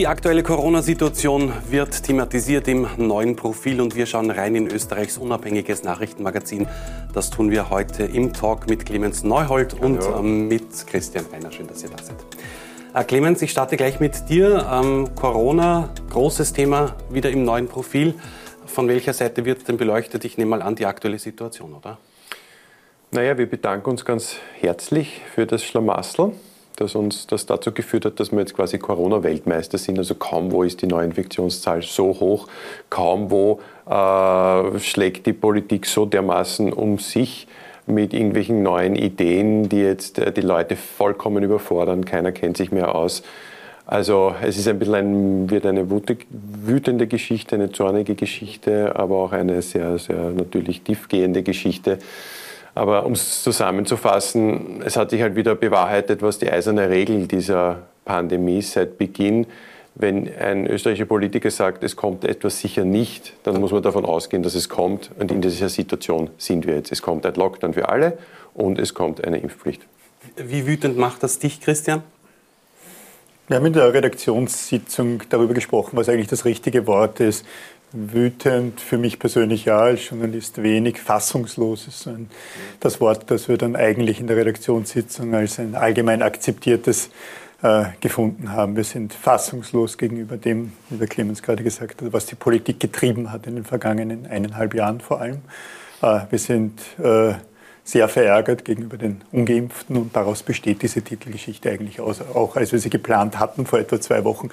Die aktuelle Corona-Situation wird thematisiert im neuen Profil und wir schauen rein in Österreichs unabhängiges Nachrichtenmagazin. Das tun wir heute im Talk mit Clemens Neuhold und ähm, mit Christian Reiner. Schön, dass ihr da seid. Äh, Clemens, ich starte gleich mit dir. Ähm, Corona, großes Thema, wieder im neuen Profil. Von welcher Seite wird denn beleuchtet? Ich nehme mal an, die aktuelle Situation, oder? Naja, wir bedanken uns ganz herzlich für das Schlamassel das uns das dazu geführt hat, dass wir jetzt quasi Corona-Weltmeister sind. Also kaum wo ist die Neuinfektionszahl so hoch, kaum wo äh, schlägt die Politik so dermaßen um sich mit irgendwelchen neuen Ideen, die jetzt äh, die Leute vollkommen überfordern. Keiner kennt sich mehr aus. Also es ist ein bisschen ein, wird eine wütende Geschichte, eine zornige Geschichte, aber auch eine sehr, sehr natürlich tiefgehende Geschichte. Aber um es zusammenzufassen, es hat sich halt wieder bewahrheitet, was die eiserne Regel dieser Pandemie seit Beginn. Wenn ein österreichischer Politiker sagt, es kommt etwas sicher nicht, dann muss man davon ausgehen, dass es kommt. Und in dieser Situation sind wir jetzt. Es kommt ein Lockdown für alle und es kommt eine Impfpflicht. Wie wütend macht das dich, Christian? Wir haben in der Redaktionssitzung darüber gesprochen, was eigentlich das richtige Wort ist wütend, für mich persönlich ja, als Journalist wenig, fassungslos ist ein, das Wort, das wir dann eigentlich in der Redaktionssitzung als ein allgemein akzeptiertes äh, gefunden haben. Wir sind fassungslos gegenüber dem, wie der Clemens gerade gesagt hat, was die Politik getrieben hat in den vergangenen eineinhalb Jahren vor allem. Äh, wir sind äh, sehr verärgert gegenüber den Ungeimpften und daraus besteht diese Titelgeschichte eigentlich aus, auch als wir sie geplant hatten vor etwa zwei Wochen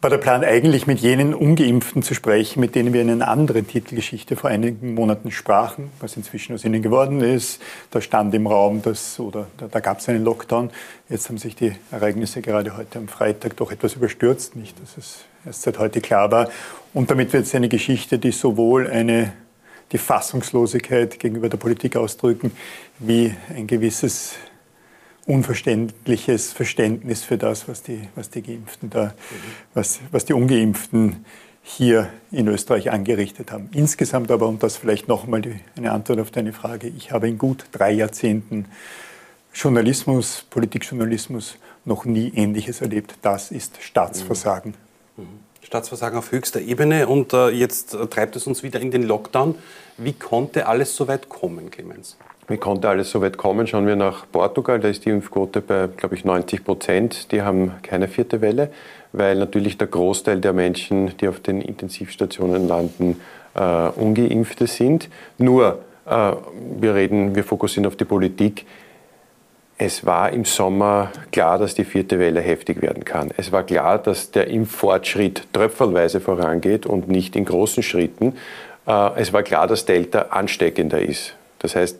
war der Plan eigentlich mit jenen Ungeimpften zu sprechen, mit denen wir in einer anderen Titelgeschichte vor einigen Monaten sprachen, was inzwischen aus ihnen geworden ist. Da stand im Raum, dass, oder da, da gab es einen Lockdown. Jetzt haben sich die Ereignisse gerade heute am Freitag doch etwas überstürzt, nicht, dass es erst seit heute klar war. Und damit wird es eine Geschichte, die sowohl eine, die Fassungslosigkeit gegenüber der Politik ausdrücken, wie ein gewisses unverständliches Verständnis für das, was die, was die Geimpften da, was, was die Ungeimpften hier in Österreich angerichtet haben. Insgesamt aber, und das vielleicht nochmal eine Antwort auf deine Frage, ich habe in gut drei Jahrzehnten Journalismus, Politikjournalismus noch nie Ähnliches erlebt. Das ist Staatsversagen. Mhm. Mhm. Staatsversagen auf höchster Ebene und äh, jetzt äh, treibt es uns wieder in den Lockdown. Wie konnte alles so weit kommen, Clemens? Wie konnte alles so weit kommen? Schauen wir nach Portugal, da ist die Impfquote bei, glaube ich, 90 Prozent. Die haben keine vierte Welle, weil natürlich der Großteil der Menschen, die auf den Intensivstationen landen, äh, ungeimpfte sind. Nur, äh, wir reden, wir fokussieren auf die Politik. Es war im Sommer klar, dass die vierte Welle heftig werden kann. Es war klar, dass der Impffortschritt tröpfelweise vorangeht und nicht in großen Schritten. Äh, es war klar, dass Delta ansteckender ist. Das heißt,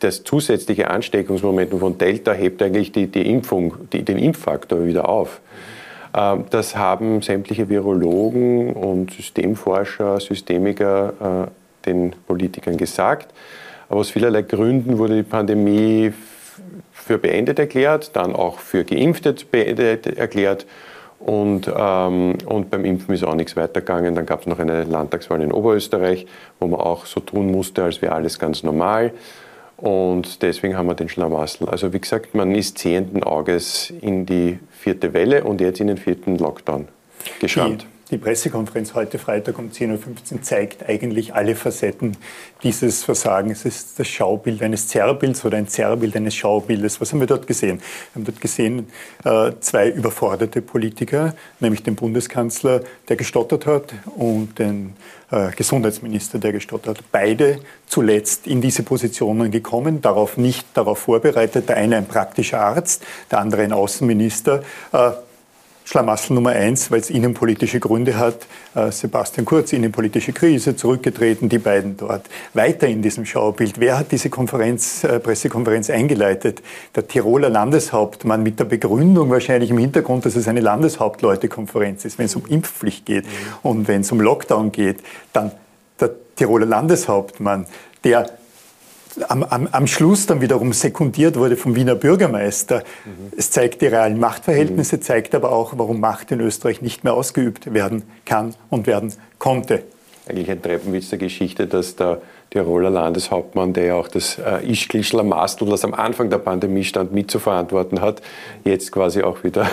das zusätzliche Ansteckungsmoment von Delta hebt eigentlich die, die Impfung, die, den Impffaktor wieder auf. Ähm, das haben sämtliche Virologen und Systemforscher, Systemiker äh, den Politikern gesagt. Aber aus vielerlei Gründen wurde die Pandemie für beendet erklärt, dann auch für Geimpftet beendet erklärt. Und, ähm, und beim Impfen ist auch nichts weitergegangen. Dann gab es noch eine Landtagswahl in Oberösterreich, wo man auch so tun musste, als wäre alles ganz normal. Und deswegen haben wir den Schlamassel. Also wie gesagt, man ist sehenden Auges in die vierte Welle und jetzt in den vierten Lockdown geschrammt. Die Pressekonferenz heute Freitag um 10.15 Uhr zeigt eigentlich alle Facetten dieses Versagens. Es ist das Schaubild eines Zerrbilds oder ein Zerrbild eines Schaubildes. Was haben wir dort gesehen? Wir haben dort gesehen äh, zwei überforderte Politiker, nämlich den Bundeskanzler, der gestottert hat, und den äh, Gesundheitsminister, der gestottert hat. Beide zuletzt in diese Positionen gekommen, darauf nicht darauf vorbereitet. Der eine ein praktischer Arzt, der andere ein Außenminister. Äh, Schlamassel Nummer eins, weil es innenpolitische Gründe hat. Äh, Sebastian Kurz, innenpolitische Krise, zurückgetreten, die beiden dort. Weiter in diesem Schaubild. Wer hat diese Konferenz, äh, Pressekonferenz eingeleitet? Der Tiroler Landeshauptmann mit der Begründung wahrscheinlich im Hintergrund, dass es eine Landeshauptleutekonferenz ist, wenn es um Impfpflicht geht und wenn es um Lockdown geht. Dann der Tiroler Landeshauptmann, der am, am, am Schluss dann wiederum sekundiert wurde vom Wiener Bürgermeister. Mhm. Es zeigt die realen Machtverhältnisse, mhm. zeigt aber auch, warum Macht in Österreich nicht mehr ausgeübt werden kann und werden konnte. Eigentlich ein Treppenwitz der Geschichte, dass der Tiroler Landeshauptmann, der ja auch das äh, Ischgl-Schlamassel, das am Anfang der Pandemie stand, mitzuverantworten hat, jetzt quasi auch wieder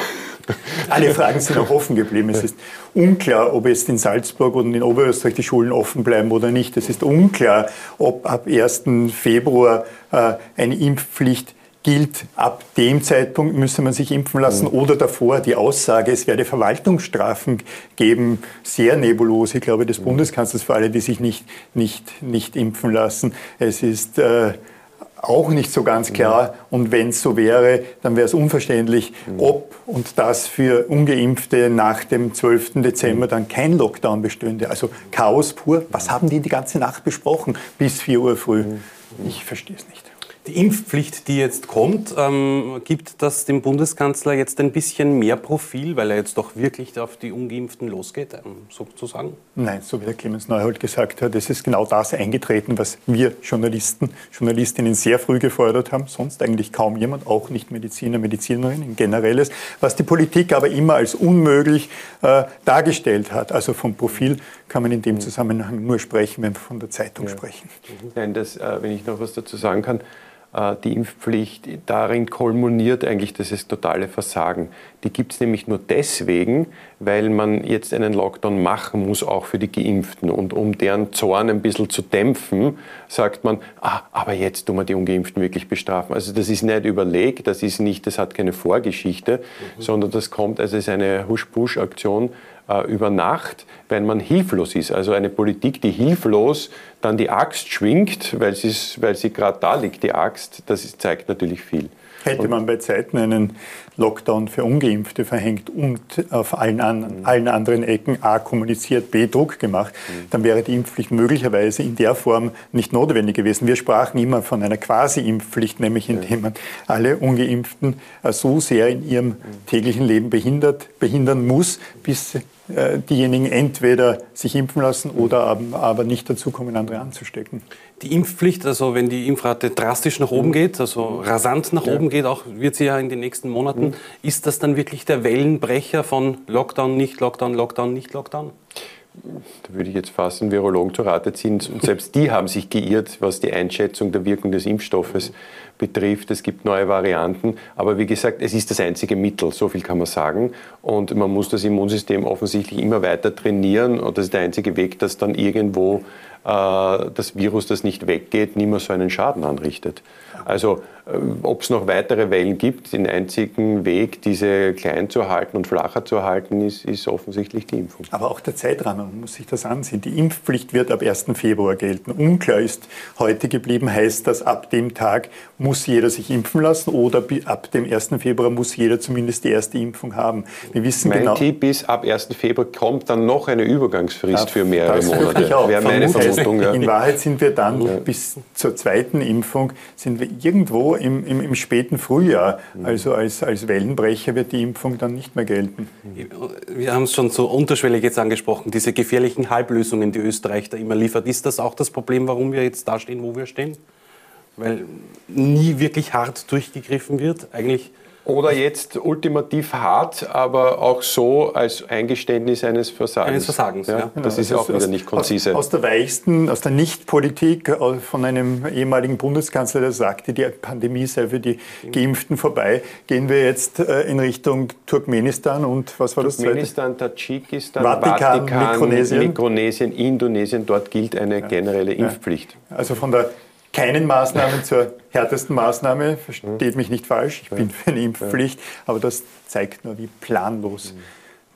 Alle Fragen sind auch offen geblieben. Es ist unklar, ob jetzt in Salzburg und in Oberösterreich die Schulen offen bleiben oder nicht. Es ist unklar, ob ab 1. Februar äh, eine Impfpflicht gilt, ab dem Zeitpunkt müsse man sich impfen lassen mhm. oder davor. Die Aussage, es werde Verwaltungsstrafen geben, sehr nebulos. Ich glaube, des mhm. Bundeskanzlers für alle, die sich nicht, nicht, nicht impfen lassen. Es ist äh, auch nicht so ganz klar. Mhm. Und wenn es so wäre, dann wäre es unverständlich, mhm. ob und das für Ungeimpfte nach dem 12. Dezember mhm. dann kein Lockdown bestünde. Also Chaos pur. Was haben die die ganze Nacht besprochen bis 4 Uhr früh? Ich verstehe es nicht. Die Impfpflicht, die jetzt kommt, ähm, gibt das dem Bundeskanzler jetzt ein bisschen mehr Profil, weil er jetzt doch wirklich auf die Ungeimpften losgeht, ähm, sozusagen? Nein, so wie der Clemens Neuhold gesagt hat, es ist genau das eingetreten, was wir Journalisten, Journalistinnen sehr früh gefordert haben. Sonst eigentlich kaum jemand, auch nicht Mediziner, Medizinerinnen, generelles, was die Politik aber immer als unmöglich äh, dargestellt hat. Also vom Profil kann man in dem Zusammenhang nur sprechen, wenn wir von der Zeitung ja. sprechen. Nein, das, äh, wenn ich noch was dazu sagen kann, die Impfpflicht, darin kulminiert eigentlich dieses totale Versagen. Die gibt es nämlich nur deswegen, weil man jetzt einen Lockdown machen muss, auch für die Geimpften. Und um deren Zorn ein bisschen zu dämpfen, sagt man, ah, aber jetzt tun wir die Ungeimpften wirklich bestrafen. Also das ist nicht überlegt, das ist nicht, das hat keine Vorgeschichte, mhm. sondern das kommt, also es ist eine Husch-Pusch-Aktion äh, über Nacht, wenn man hilflos ist. Also eine Politik, die hilflos dann die Axt schwingt, weil, weil sie gerade da liegt, die Axt, das ist, zeigt natürlich viel. Hätte man bei Zeiten einen Lockdown für Ungeimpfte verhängt und auf allen, an, mhm. allen anderen Ecken A kommuniziert, B Druck gemacht, mhm. dann wäre die Impfpflicht möglicherweise in der Form nicht notwendig gewesen. Wir sprachen immer von einer Quasi-Impfpflicht, nämlich indem man alle Ungeimpften äh, so sehr in ihrem mhm. täglichen Leben behindert, behindern muss, bis äh, diejenigen entweder sich impfen lassen oder aber nicht dazu kommen, andere anzustecken. Die Impfpflicht, also wenn die Impfrate drastisch nach oben geht, also rasant nach ja. oben geht, auch wird sie ja in den nächsten Monaten, mhm. ist das dann wirklich der Wellenbrecher von Lockdown, nicht Lockdown, Lockdown, nicht Lockdown? Da würde ich jetzt fast einen Virologen zur Rate ziehen. Und selbst die haben sich geirrt, was die Einschätzung der Wirkung des Impfstoffes betrifft. Es gibt neue Varianten. Aber wie gesagt, es ist das einzige Mittel, so viel kann man sagen. Und man muss das Immunsystem offensichtlich immer weiter trainieren. Und das ist der einzige Weg, dass dann irgendwo äh, das Virus, das nicht weggeht, nicht mehr so einen Schaden anrichtet. Also äh, ob es noch weitere Wellen gibt, den einzigen Weg, diese klein zu halten und flacher zu halten, ist, ist offensichtlich die Impfung. Aber auch der Zeitrahmen, man muss sich das ansehen. Die Impfpflicht wird ab 1. Februar gelten. Unklar ist heute geblieben, heißt das, ab dem Tag muss jeder sich impfen lassen oder ab dem 1. Februar muss jeder zumindest die erste Impfung haben. Wir wissen mein genau, Tipp ist, ab 1. Februar kommt dann noch eine Übergangsfrist für mehrere Monate. Ich auch. Wäre meine Vermutung. Ja. In Wahrheit sind wir dann ja. bis zur zweiten Impfung sind wir irgendwo im, im, im, späten Frühjahr. Also als, als Wellenbrecher wird die Impfung dann nicht mehr gelten. Wir haben es schon so unterschwellig jetzt angesprochen, diese gefährlichen Halblösungen, die Österreich da immer liefert. Ist das auch das Problem, warum wir jetzt da stehen, wo wir stehen? Weil nie wirklich hart durchgegriffen wird. Eigentlich oder jetzt ultimativ hart, aber auch so als Eingeständnis eines Versagens. Eines Versagens, ja. ja. Genau. Das ist ja auch wieder nicht konzise. Aus, aus der weichsten, aus der Nichtpolitik von einem ehemaligen Bundeskanzler, der sagte, die Pandemie sei für die Geimpften vorbei, gehen wir jetzt äh, in Richtung Turkmenistan und was war das Turkmenistan, Tadschikistan, Vatikan, Vatikan Mikronesien. Mikronesien, Indonesien, dort gilt eine generelle Impfpflicht. Also von der keinen Maßnahmen zur härtesten Maßnahme, versteht mich nicht falsch, ich bin für eine Impfpflicht, aber das zeigt nur, wie planlos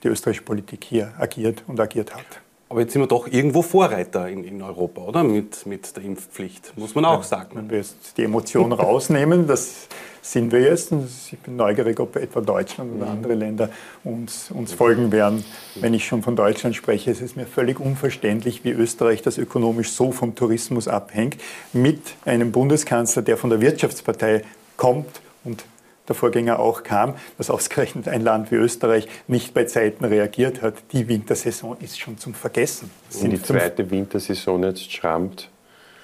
die österreichische Politik hier agiert und agiert hat. Aber jetzt sind wir doch irgendwo Vorreiter in, in Europa, oder? Mit, mit der Impfpflicht, muss man auch ja, sagen. Wenn wir jetzt die Emotionen rausnehmen, das sind wir jetzt. Ich bin neugierig, ob etwa Deutschland oder mhm. andere Länder uns, uns folgen werden. Wenn ich schon von Deutschland spreche, es ist mir völlig unverständlich, wie Österreich das ökonomisch so vom Tourismus abhängt, mit einem Bundeskanzler, der von der Wirtschaftspartei kommt und der Vorgänger auch kam, dass ausgerechnet ein Land wie Österreich nicht bei Zeiten reagiert hat. Die Wintersaison ist schon zum Vergessen. Und die zweite Wintersaison jetzt schrammt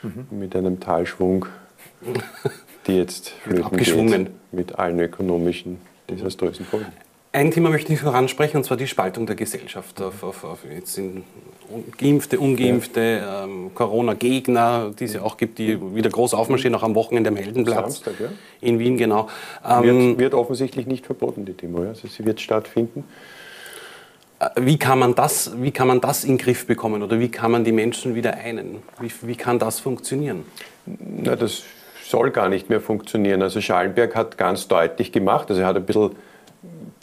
mhm. mit einem Talschwung, die jetzt flöten geht, mit allen ökonomischen desaströsen Folgen. Ein Thema möchte ich noch ansprechen, und zwar die Spaltung der Gesellschaft. Auf, auf, auf jetzt sind Geimpfte, Ungeimpfte, ähm, Corona-Gegner, die es ja auch gibt, die wieder groß aufmarschieren, auch am Wochenende am Heldenplatz Samstag, ja. in Wien, genau. Ähm, wird, wird, offensichtlich nicht verboten, die Demo. Ja? Also sie wird stattfinden. Äh, wie kann, man das, wie kann man das in den Griff bekommen oder wie kann man die Menschen wieder einen? Wie, wie kann das funktionieren? Na, das soll gar nicht mehr funktionieren. Also Schallenberg hat ganz deutlich gemacht, also er hat ein bisschen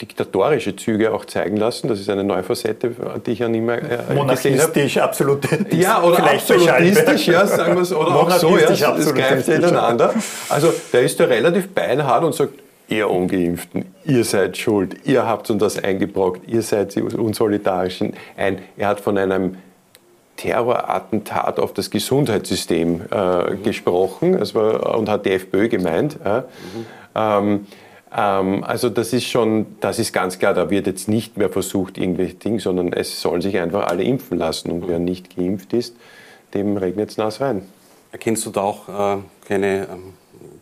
diktatorische Züge auch zeigen lassen. Das ist eine neue Facette, die ich ja nicht mehr äh, Monarchistisch, absolut. Ja, oder absolutistisch, ja, sagen wir es, oder auch so, ja, das greift ineinander. Also der ist ja relativ beinhart und sagt, ihr Ungeimpften, ihr seid schuld, ihr habt uns das eingebrockt, ihr seid die Unsolidarischen. Ein, er hat von einem Terrorattentat auf das Gesundheitssystem äh, mhm. gesprochen war, und hat die FPÖ gemeint. Äh. Mhm. Ähm, ähm, also das ist schon, das ist ganz klar, da wird jetzt nicht mehr versucht, irgendwelche Dinge, sondern es sollen sich einfach alle impfen lassen. Und wer nicht geimpft ist, dem regnet es nass rein. Erkennst du da auch äh, keine ähm,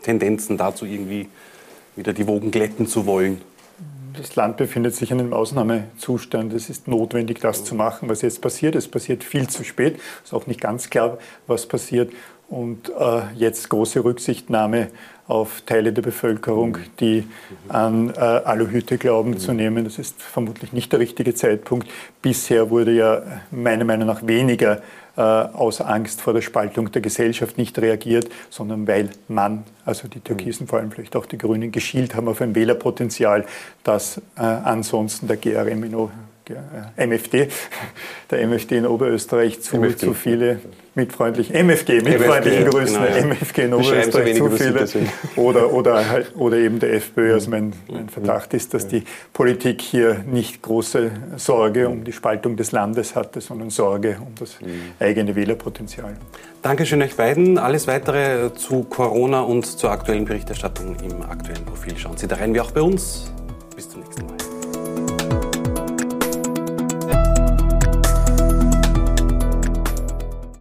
Tendenzen dazu, irgendwie wieder die Wogen glätten zu wollen? Das Land befindet sich in einem Ausnahmezustand. Es ist notwendig, das zu machen, was jetzt passiert. Es passiert viel zu spät. Es ist auch nicht ganz klar, was passiert. Und äh, jetzt große Rücksichtnahme auf Teile der Bevölkerung, die an äh, Aluhüte glauben zu nehmen. Das ist vermutlich nicht der richtige Zeitpunkt. Bisher wurde ja meiner Meinung nach weniger aus Angst vor der Spaltung der Gesellschaft nicht reagiert, sondern weil man, also die Türkisen, vor allem vielleicht auch die Grünen, geschielt haben auf ein Wählerpotenzial, das äh, ansonsten der GRM in äh, MFD, der MFD in Oberösterreich zu, zu viele mit freundlich MFG, mit MFG, freundlichen Grüßen, genau, ja. MFG in Oberösterreich zu viele. oder, oder, halt, oder eben der FPÖ. Also mein, mein Verdacht ist, dass die Politik hier nicht große Sorge um die Spaltung des Landes hatte, sondern Sorge um das eigene Wählerpotenzial. Dankeschön euch beiden. Alles weitere zu Corona und zur aktuellen Berichterstattung im aktuellen Profil schauen Sie da rein, wie auch bei uns